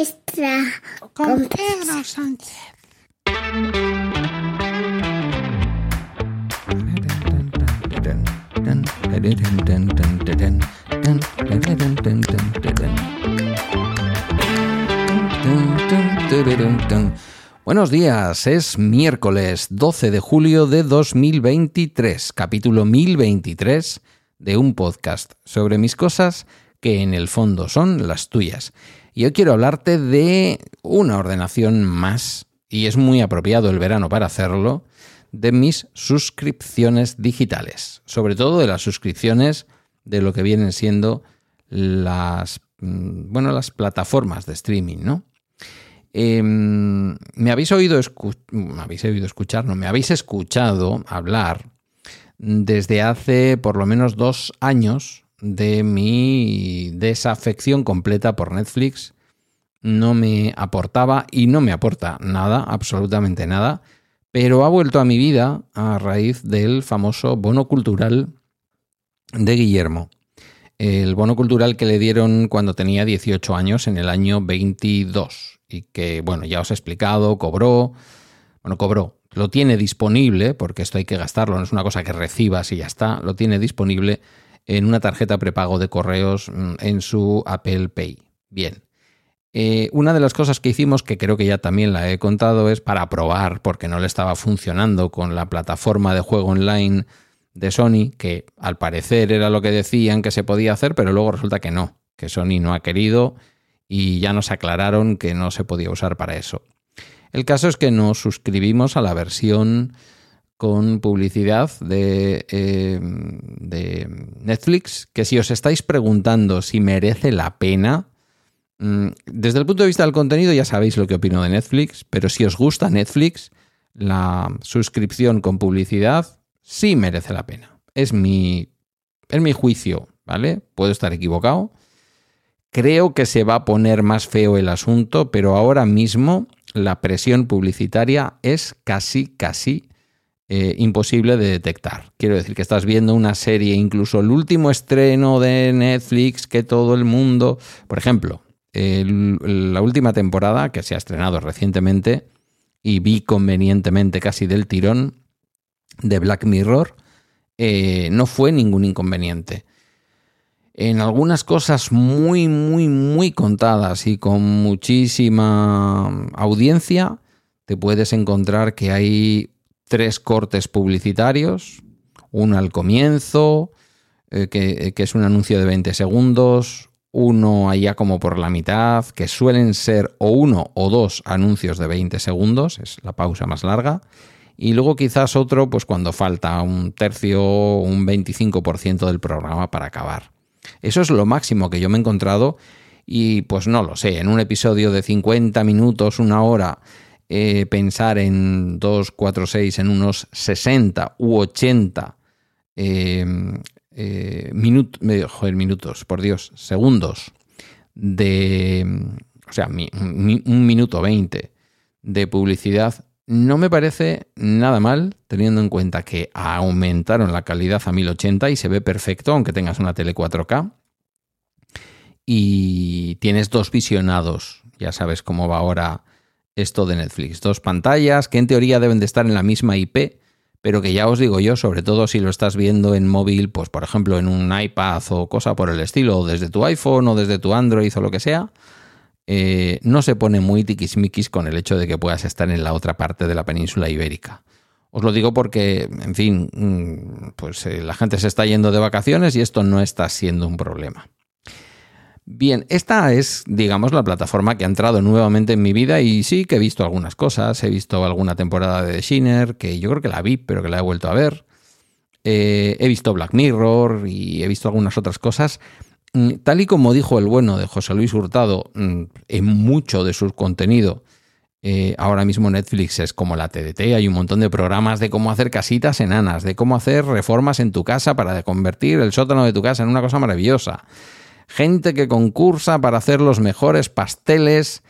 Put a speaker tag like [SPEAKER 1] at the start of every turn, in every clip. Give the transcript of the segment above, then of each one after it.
[SPEAKER 1] extra con Pedro Sánchez.
[SPEAKER 2] Buenos días, es miércoles 12 de julio de 2023, capítulo 1023 de un podcast sobre mis cosas que en el fondo son las tuyas. Y hoy quiero hablarte de una ordenación más, y es muy apropiado el verano para hacerlo, de mis suscripciones digitales, sobre todo de las suscripciones de lo que vienen siendo las, mm, bueno, las plataformas de streaming, ¿no? Em, me habéis oído, me habéis oído escuchar, no, me habéis escuchado hablar desde hace por lo menos dos años de mi desafección completa por Netflix. No me aportaba y no me aporta nada, absolutamente nada, pero ha vuelto a mi vida a raíz del famoso bono cultural de Guillermo. El bono cultural que le dieron cuando tenía 18 años en el año 22 y que, bueno, ya os he explicado, cobró, bueno, cobró, lo tiene disponible, porque esto hay que gastarlo, no es una cosa que recibas y ya está, lo tiene disponible en una tarjeta prepago de correos mm, en su Apple Pay. Bien. Eh, una de las cosas que hicimos, que creo que ya también la he contado, es para probar, porque no le estaba funcionando con la plataforma de juego online de Sony, que al parecer era lo que decían que se podía hacer, pero luego resulta que no, que Sony no ha querido y ya nos aclararon que no se podía usar para eso. El caso es que nos suscribimos a la versión con publicidad de, eh, de, Netflix, que si os estáis preguntando si merece la pena, mm, desde el punto de vista del contenido ya sabéis lo que opino de Netflix, pero si os gusta Netflix, la suscripción con publicidad sí merece la pena. Es mi, es mi juicio, ¿vale? Puedo estar equivocado. Creo que se va a poner más feo el asunto, pero ahora mismo la presión publicitaria es casi, casi eh, imposible de detectar. Quiero decir que estás viendo una serie, incluso el último estreno de Netflix que todo el mundo, por ejemplo, la última temporada que se ha estrenado recientemente y vi convenientemente casi del tirón de Black Mirror, eh, no fue ningún inconveniente. En algunas cosas muy, muy, muy contadas y con muchísima audiencia, te puedes encontrar que hay tres cortes publicitarios, uno al comienzo, eh, que, que, es un anuncio de 20 segundos, uno allá como por la mitad, que suelen ser o uno o dos anuncios de 20 segundos, es la pausa más larga, y luego quizás otro pues cuando falta un tercio o un 25% del programa para acabar. Eso es lo máximo que yo me he encontrado y pues no lo sé, en un episodio de 50 minutos, una hora, eh, pensar en 2, 4, 6, en unos 60 u 80 em, eh, minutos, por Dios, segundos de, o sea, un minuto 20 de publicidad, no me parece nada mal, teniendo en cuenta que aumentaron la calidad a 1080 y se ve perfecto, aunque tengas una tele 4K. Y tienes dos visionados, ya sabes cómo va ahora esto de Netflix. Dos pantallas que en teoría deben de estar en la misma IP, pero que ya os digo yo, sobre todo si lo estás viendo en móvil, pues por ejemplo en un iPad o cosa por el estilo, o desde tu iPhone o desde tu Android o lo que sea, eh, no se pone muy tiquismiquis con el hecho de que puedas estar en la otra parte de la península ibérica. Os lo digo porque, en fin, mm, pues eh, la gente se está yendo de vacaciones y esto no está siendo un problema. Bien, esta es, digamos, la plataforma que ha entrado nuevamente en mi vida y sí que he visto algunas cosas. He visto alguna temporada de The Shinner, que yo creo que la vi, pero que la he vuelto a ver. Eh, he visto Black Mirror y he visto algunas otras cosas. Mm, tal y como dijo el bueno de José Luis Hurtado mm, en mucho de su contenido, eh, ahora mismo Netflix es como la TDT, hay un montón de programas de cómo hacer casitas enanas, de cómo hacer reformas en tu casa para convertir el sótano de tu casa en una cosa maravillosa gente que concursa para hacer los mejores pasteles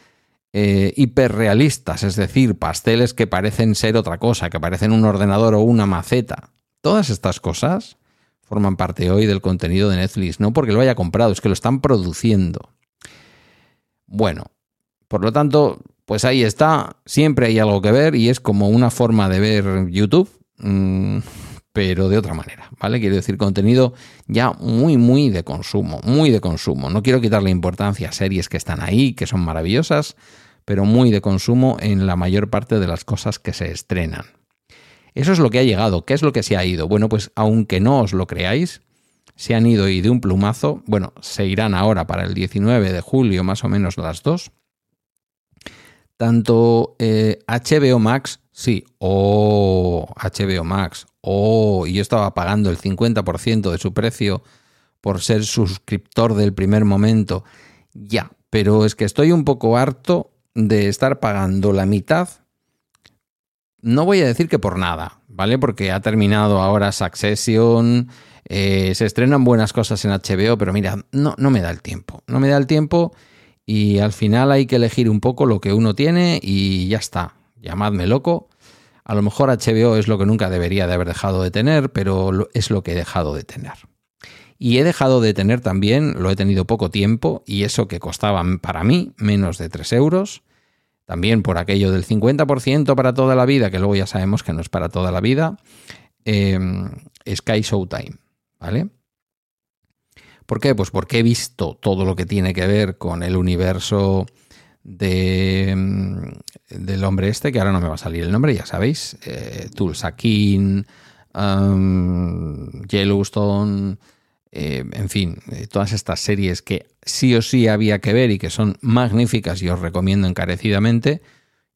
[SPEAKER 2] eh, hiperrealistas, es decir, pasteles que parecen ser otra cosa, que parecen un ordenador o una maceta. Todas estas cosas forman parte hoy del contenido de Netflix, no porque lo haya comprado, es que lo están produciendo. Bueno, Por lo tanto, pues ahí está, siempre hay algo que ver y es como una forma de ver YouTube, mm, pero de otra manera, ¿vale? Quiero decir, contenido ya muy, muy de consumo, muy de consumo. No quiero quitarle importancia a series que están ahí, que son maravillosas, pero muy de consumo en la mayor parte de las cosas que se estrenan. Eso es lo que ha llegado. ¿Qué es lo que se ha ido? Bueno, pues aunque no os lo creáis, se han ido y de un plumazo, bueno, se irán ahora para el 19 de julio más o menos las dos, tanto HBO eh, Max, sí, o HBO Max, o y yo estaba pagando el 50% de su precio por ser suscriptor del primer momento, ya, pero es que estoy un poco harto de estar pagando la mitad. No voy a decir que por nada, ¿vale? Porque ha terminado ahora Succession, eh, se estrenan buenas cosas en HBO, pero mira, no, no me da el tiempo. No me da el tiempo y al final hay que elegir un poco lo que uno tiene y ya está. Llamadme loco. A lo mejor HBO es lo que nunca debería de haber dejado de tener, pero es lo que he dejado de tener. Y he dejado de tener también, lo he tenido poco tiempo, y eso que costaba para mí menos de 3 euros. También por aquello del 50% para toda la vida, que luego ya sabemos que no es para toda la vida. Eh, Sky Showtime, ¿vale? ¿Por qué? Pues porque he visto todo lo que tiene que ver con el universo de, mm, del hombre este, que ahora no me va a salir el nombre, ya sabéis, eh, Tulsakin, um, Yellowstone, eh, en fin, eh, todas estas series que sí o sí había que ver y que son magníficas y os recomiendo encarecidamente.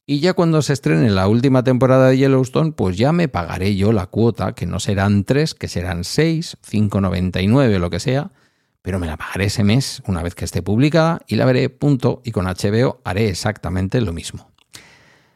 [SPEAKER 2] Y ya cuando se estrene la última temporada de Yellowstone, pues ya me pagaré yo la cuota, que no serán tres, que serán seis, 5,99 o lo que sea, pero me la pagaré ese mes una vez que esté publicada y la veré, punto, y con HBO haré exactamente lo mismo.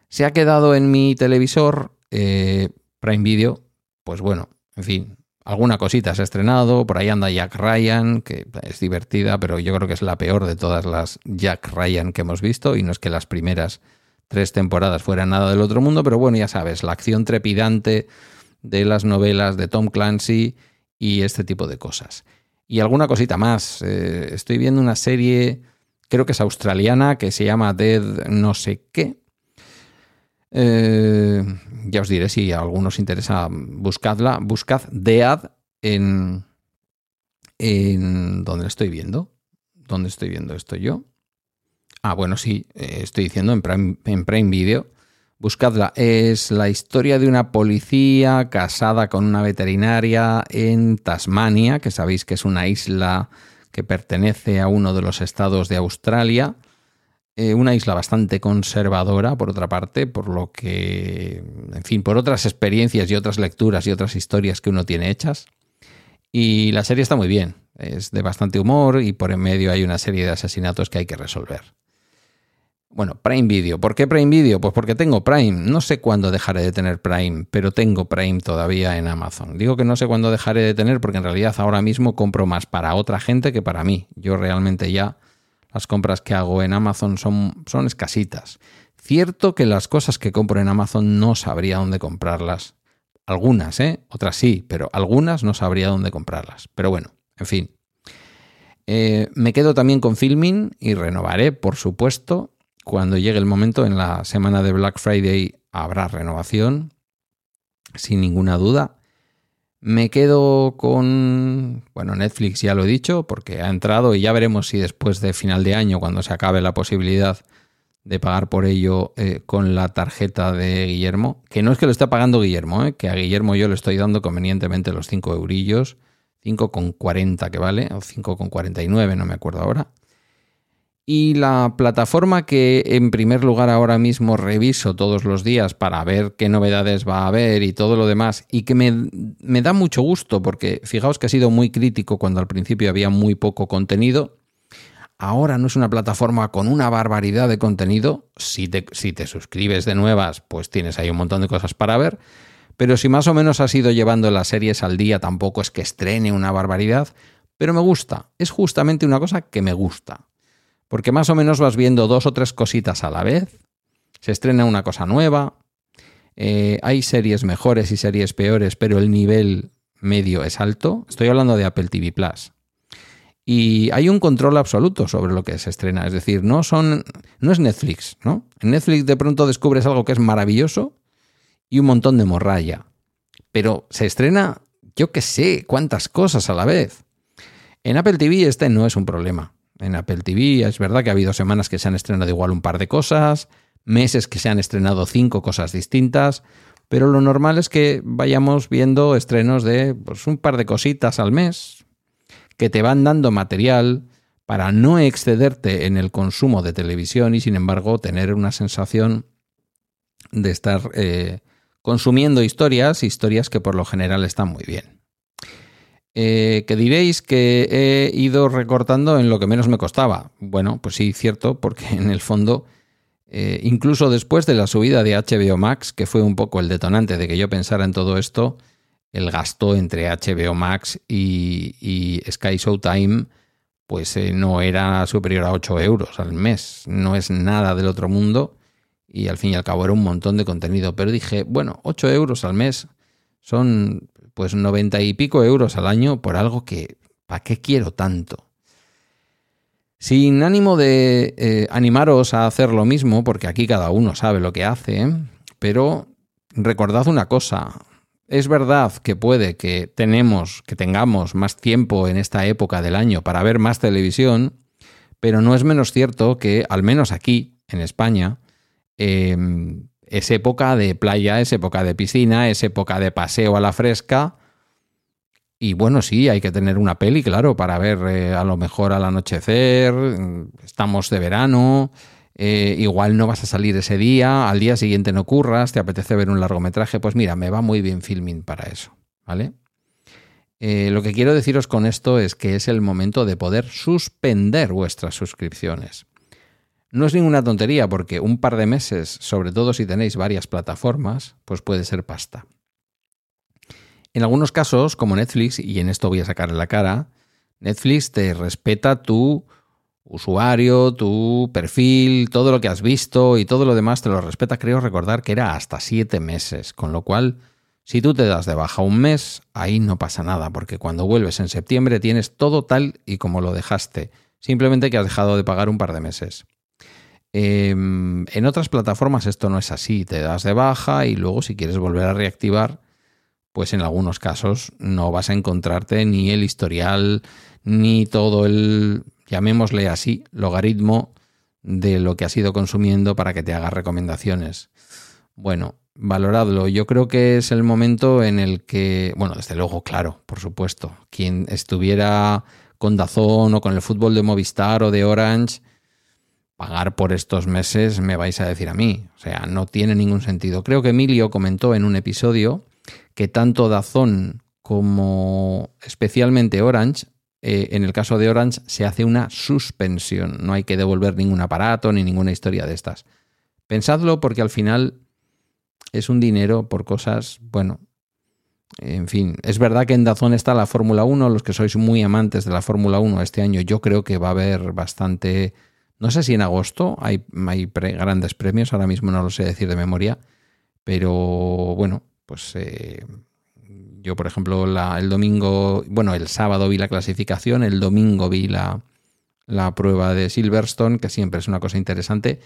[SPEAKER 2] Se ha quedado en mi televisor eh, Prime Video, pues bueno, en fin, alguna cosita se ha estrenado, por ahí anda Jack Ryan, que es divertida, pero yo creo que es la peor de todas las Jack Ryan que hemos visto, y no es que las primeras tres temporadas fueran nada del otro mundo, pero bueno, ya sabes, la acción trepidante de las novelas de Tom Clancy y este tipo de cosas. Y alguna cosita más. Eh, estoy viendo una serie, creo que es australiana, que se llama Dead no sé qué. Eh, ya os diré si a algunos interesa, buscadla. Buscad Dead en, en donde estoy viendo. ¿Dónde estoy viendo esto yo? Ah, bueno, sí, eh, estoy diciendo en Prime, en Prime Video. Buscadla. Es la historia de una policía casada con una veterinaria en Tasmania, que sabéis que es una isla que pertenece a uno de los estados de Australia. Eh, una isla bastante conservadora, por otra parte, por lo que, en fin, por otras experiencias y otras lecturas y otras historias que uno tiene hechas. Y la serie está muy bien, es de bastante humor y por en medio hay una serie de asesinatos que hay que resolver. Bueno, Prime Video. ¿Por qué Prime Video? Pues porque tengo Prime. No sé cuándo dejaré de tener Prime, pero tengo Prime todavía en Amazon. Digo que no sé cuándo dejaré de tener porque en realidad ahora mismo compro más para otra gente que para mí. Yo realmente ya las compras que hago en Amazon son, son escasitas. Cierto que las cosas que compro en Amazon no sabría dónde comprarlas. Algunas, ¿eh? Otras sí, pero algunas no sabría dónde comprarlas. Pero bueno, en fin. Eh, me quedo también con Filming y renovaré, por supuesto, cuando llegue el momento, en la semana de Black Friday habrá renovación, sin ninguna duda. Me quedo con, bueno, Netflix ya lo he dicho, porque ha entrado y ya veremos si después de final de año, cuando se acabe la posibilidad de pagar por ello eh, con la tarjeta de Guillermo, que no es que lo esté pagando Guillermo, eh, que a Guillermo yo le estoy dando convenientemente los 5 eurillos, 5,40 que vale, o 5,49, no me acuerdo ahora. Y la plataforma que en primer lugar ahora mismo reviso todos los días para ver qué novedades va a haber y todo lo demás, y que me, da mucho gusto porque fijaos que he sido muy crítico cuando al principio había muy poco contenido. Ahora no es una plataforma con una barbaridad de contenido. Si te, si te suscribes de nuevas, pues tienes ahí un montón de cosas para ver. Pero si más o menos has ido llevando las series al día, tampoco es que estrene una barbaridad. Pero me gusta. Es justamente una cosa que me gusta porque más o menos vas viendo dos o tres cositas a la vez, se estrena una cosa nueva, eh, hay series mejores y series peores, pero el nivel medio es alto. Estoy hablando de Apple TV Plus. Y hay un control absoluto sobre lo que se estrena. Es decir, no son. no es Netflix, ¿no? En Netflix de pronto descubres algo que es maravilloso y un montón de morralla. Pero se estrena, yo que sé, cuántas cosas a la vez. En Apple TV este no es un problema. En Apple TV es verdad que ha habido semanas que se han estrenado igual un par de cosas, meses que se han estrenado cinco cosas distintas, pero lo normal es que vayamos viendo estrenos de pues, un par de cositas al mes que te van dando material para no excederte en el consumo de televisión y sin embargo tener una sensación de estar eh, consumiendo historias, historias que por lo general están muy bien. Eh, que diréis que he ido recortando en lo que menos me costaba. Bueno, pues sí, cierto, porque en el fondo, eh, incluso después de la subida de HBO Max, que fue un poco el detonante de que yo pensara en todo esto, el gasto entre HBO Max y, Sky Showtime pues eh, no era superior a 8 euros al mes. No es nada del otro mundo y al fin y al cabo era un montón de contenido. Pero dije, bueno, 8 euros al mes son pues 90 y pico euros al año por algo que, ¿para qué quiero tanto? Sin ánimo de eh, animaros a hacer lo mismo, porque aquí cada uno sabe lo que hace, pero recordad una cosa, es verdad que puede que tenemos, que tengamos más tiempo en esta época del año para ver más televisión, pero no es menos cierto que, al menos aquí, en España, em, es época de playa, es época de piscina, es época de paseo a la fresca. Y bueno, sí, hay que tener una peli, claro, para ver eh, a lo mejor al anochecer, estamos de verano, eh, igual no vas a salir ese día, al día siguiente no curras, te apetece ver un largometraje, pues mira, me va muy bien filming para eso, ¿vale? Eh, lo que quiero deciros con esto es que es el momento de poder suspender vuestras suscripciones. No es ninguna tontería porque un par de meses, sobre todo si tenéis varias plataformas, pues puede ser pasta. En algunos casos, como Netflix, y en esto voy a sacar la cara, Netflix te respeta tu usuario, tu perfil, todo lo que has visto y todo lo demás te lo respeta. Creo recordar que era hasta siete meses, con lo cual, si tú te das de baja un mes, ahí no pasa nada, porque cuando vuelves en septiembre tienes todo tal y como lo dejaste, simplemente que has dejado de pagar un par de meses. Em, en otras plataformas esto no es así, te das de baja y luego si quieres volver a reactivar, pues en algunos casos no vas a encontrarte ni el historial, ni todo el llamémosle así, logaritmo de lo que has ido consumiendo para que te haga recomendaciones. Bueno, valoradlo. Yo creo que es el momento en el que, bueno, desde luego, claro, por supuesto, quien estuviera con Dazón o con el fútbol de Movistar o de Orange, pagar por estos meses me vais a decir a mí. O sea, no tiene ningún sentido. Creo que Emilio comentó en un episodio que tanto Dazón como especialmente Orange eh, en el caso de Orange se hace una suspensión. No hay que devolver ningún aparato ni ninguna historia de estas. Pensadlo porque al final es un dinero por cosas, bueno, en fin, es verdad que en Dazón está la Fórmula 1, los que sois muy amantes de la Fórmula 1 este año, yo creo que va a haber bastante, no sé si en agosto hay, hay grandes premios, ahora mismo no lo sé decir de memoria, pero bueno, pues eh, yo, por ejemplo, el domingo, bueno, el sábado vi la clasificación, el domingo vi la, la prueba de Silverstone, que siempre es una cosa interesante,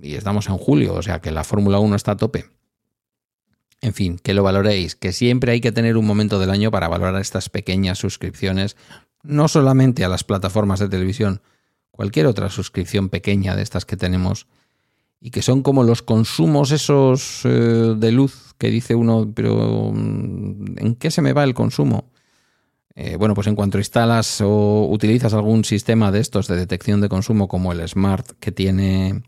[SPEAKER 2] y estamos en julio, o sea que la Fórmula 1 está a tope. En fin, que lo valoréis, que siempre hay que tener un momento del año para valorar estas pequeñas suscripciones, no solamente a las plataformas de televisión, cualquier otra suscripción pequeña de estas que tenemos, y que son como los consumos esos eh, de luz que dice uno, pero mm, ¿en qué se me va el consumo? Eh, bueno, pues en cuanto instalas o utilizas algún sistema de estos de detección de consumo como el Smart que tiene,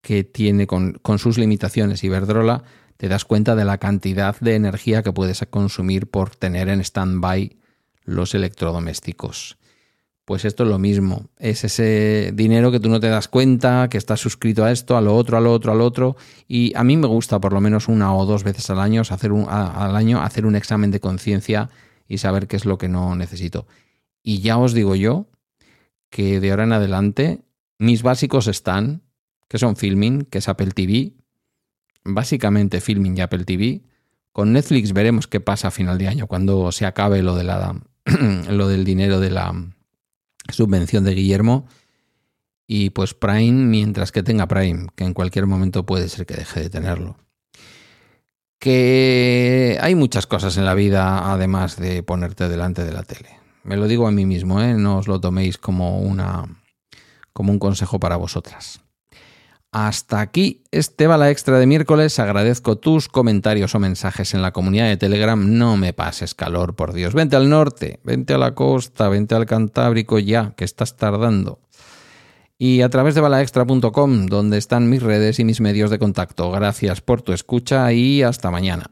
[SPEAKER 2] que tiene con, sus limitaciones Iberdrola, te das cuenta de la cantidad de energía que puedes consumir por tener en stand-by los electrodomésticos. Pues esto es lo mismo, es ese dinero que tú no te das cuenta, que estás suscrito a esto, a lo otro, a lo otro, al otro, y a mí me gusta por lo menos una o dos veces al año hacer un, al año hacer un examen de conciencia y saber qué es lo que no necesito. Y ya os digo yo que de ahora en adelante mis básicos están, que son Filming, que es Apple TV, básicamente Filming y Apple TV. Con Netflix veremos qué pasa a final de año, cuando se acabe lo, de la, lo del dinero de la, subvención de Guillermo. Y pues Prime mientras que tenga Prime, que en cualquier momento puede ser que deje de tenerlo. Que hay muchas cosas en la vida además de ponerte delante de la tele. Me lo digo a mí mismo, ¿eh? no os lo toméis como, una, como un consejo para vosotras. Hasta aquí este bala extra de miércoles. Agradezco tus comentarios o mensajes en la comunidad de Telegram. No me pases calor, por Dios. Vente al norte, vente a la costa, vente al Cantábrico ya, que estás tardando. Y a través de balaextra.com, donde están mis redes y mis medios de contacto. Gracias por tu escucha y hasta mañana.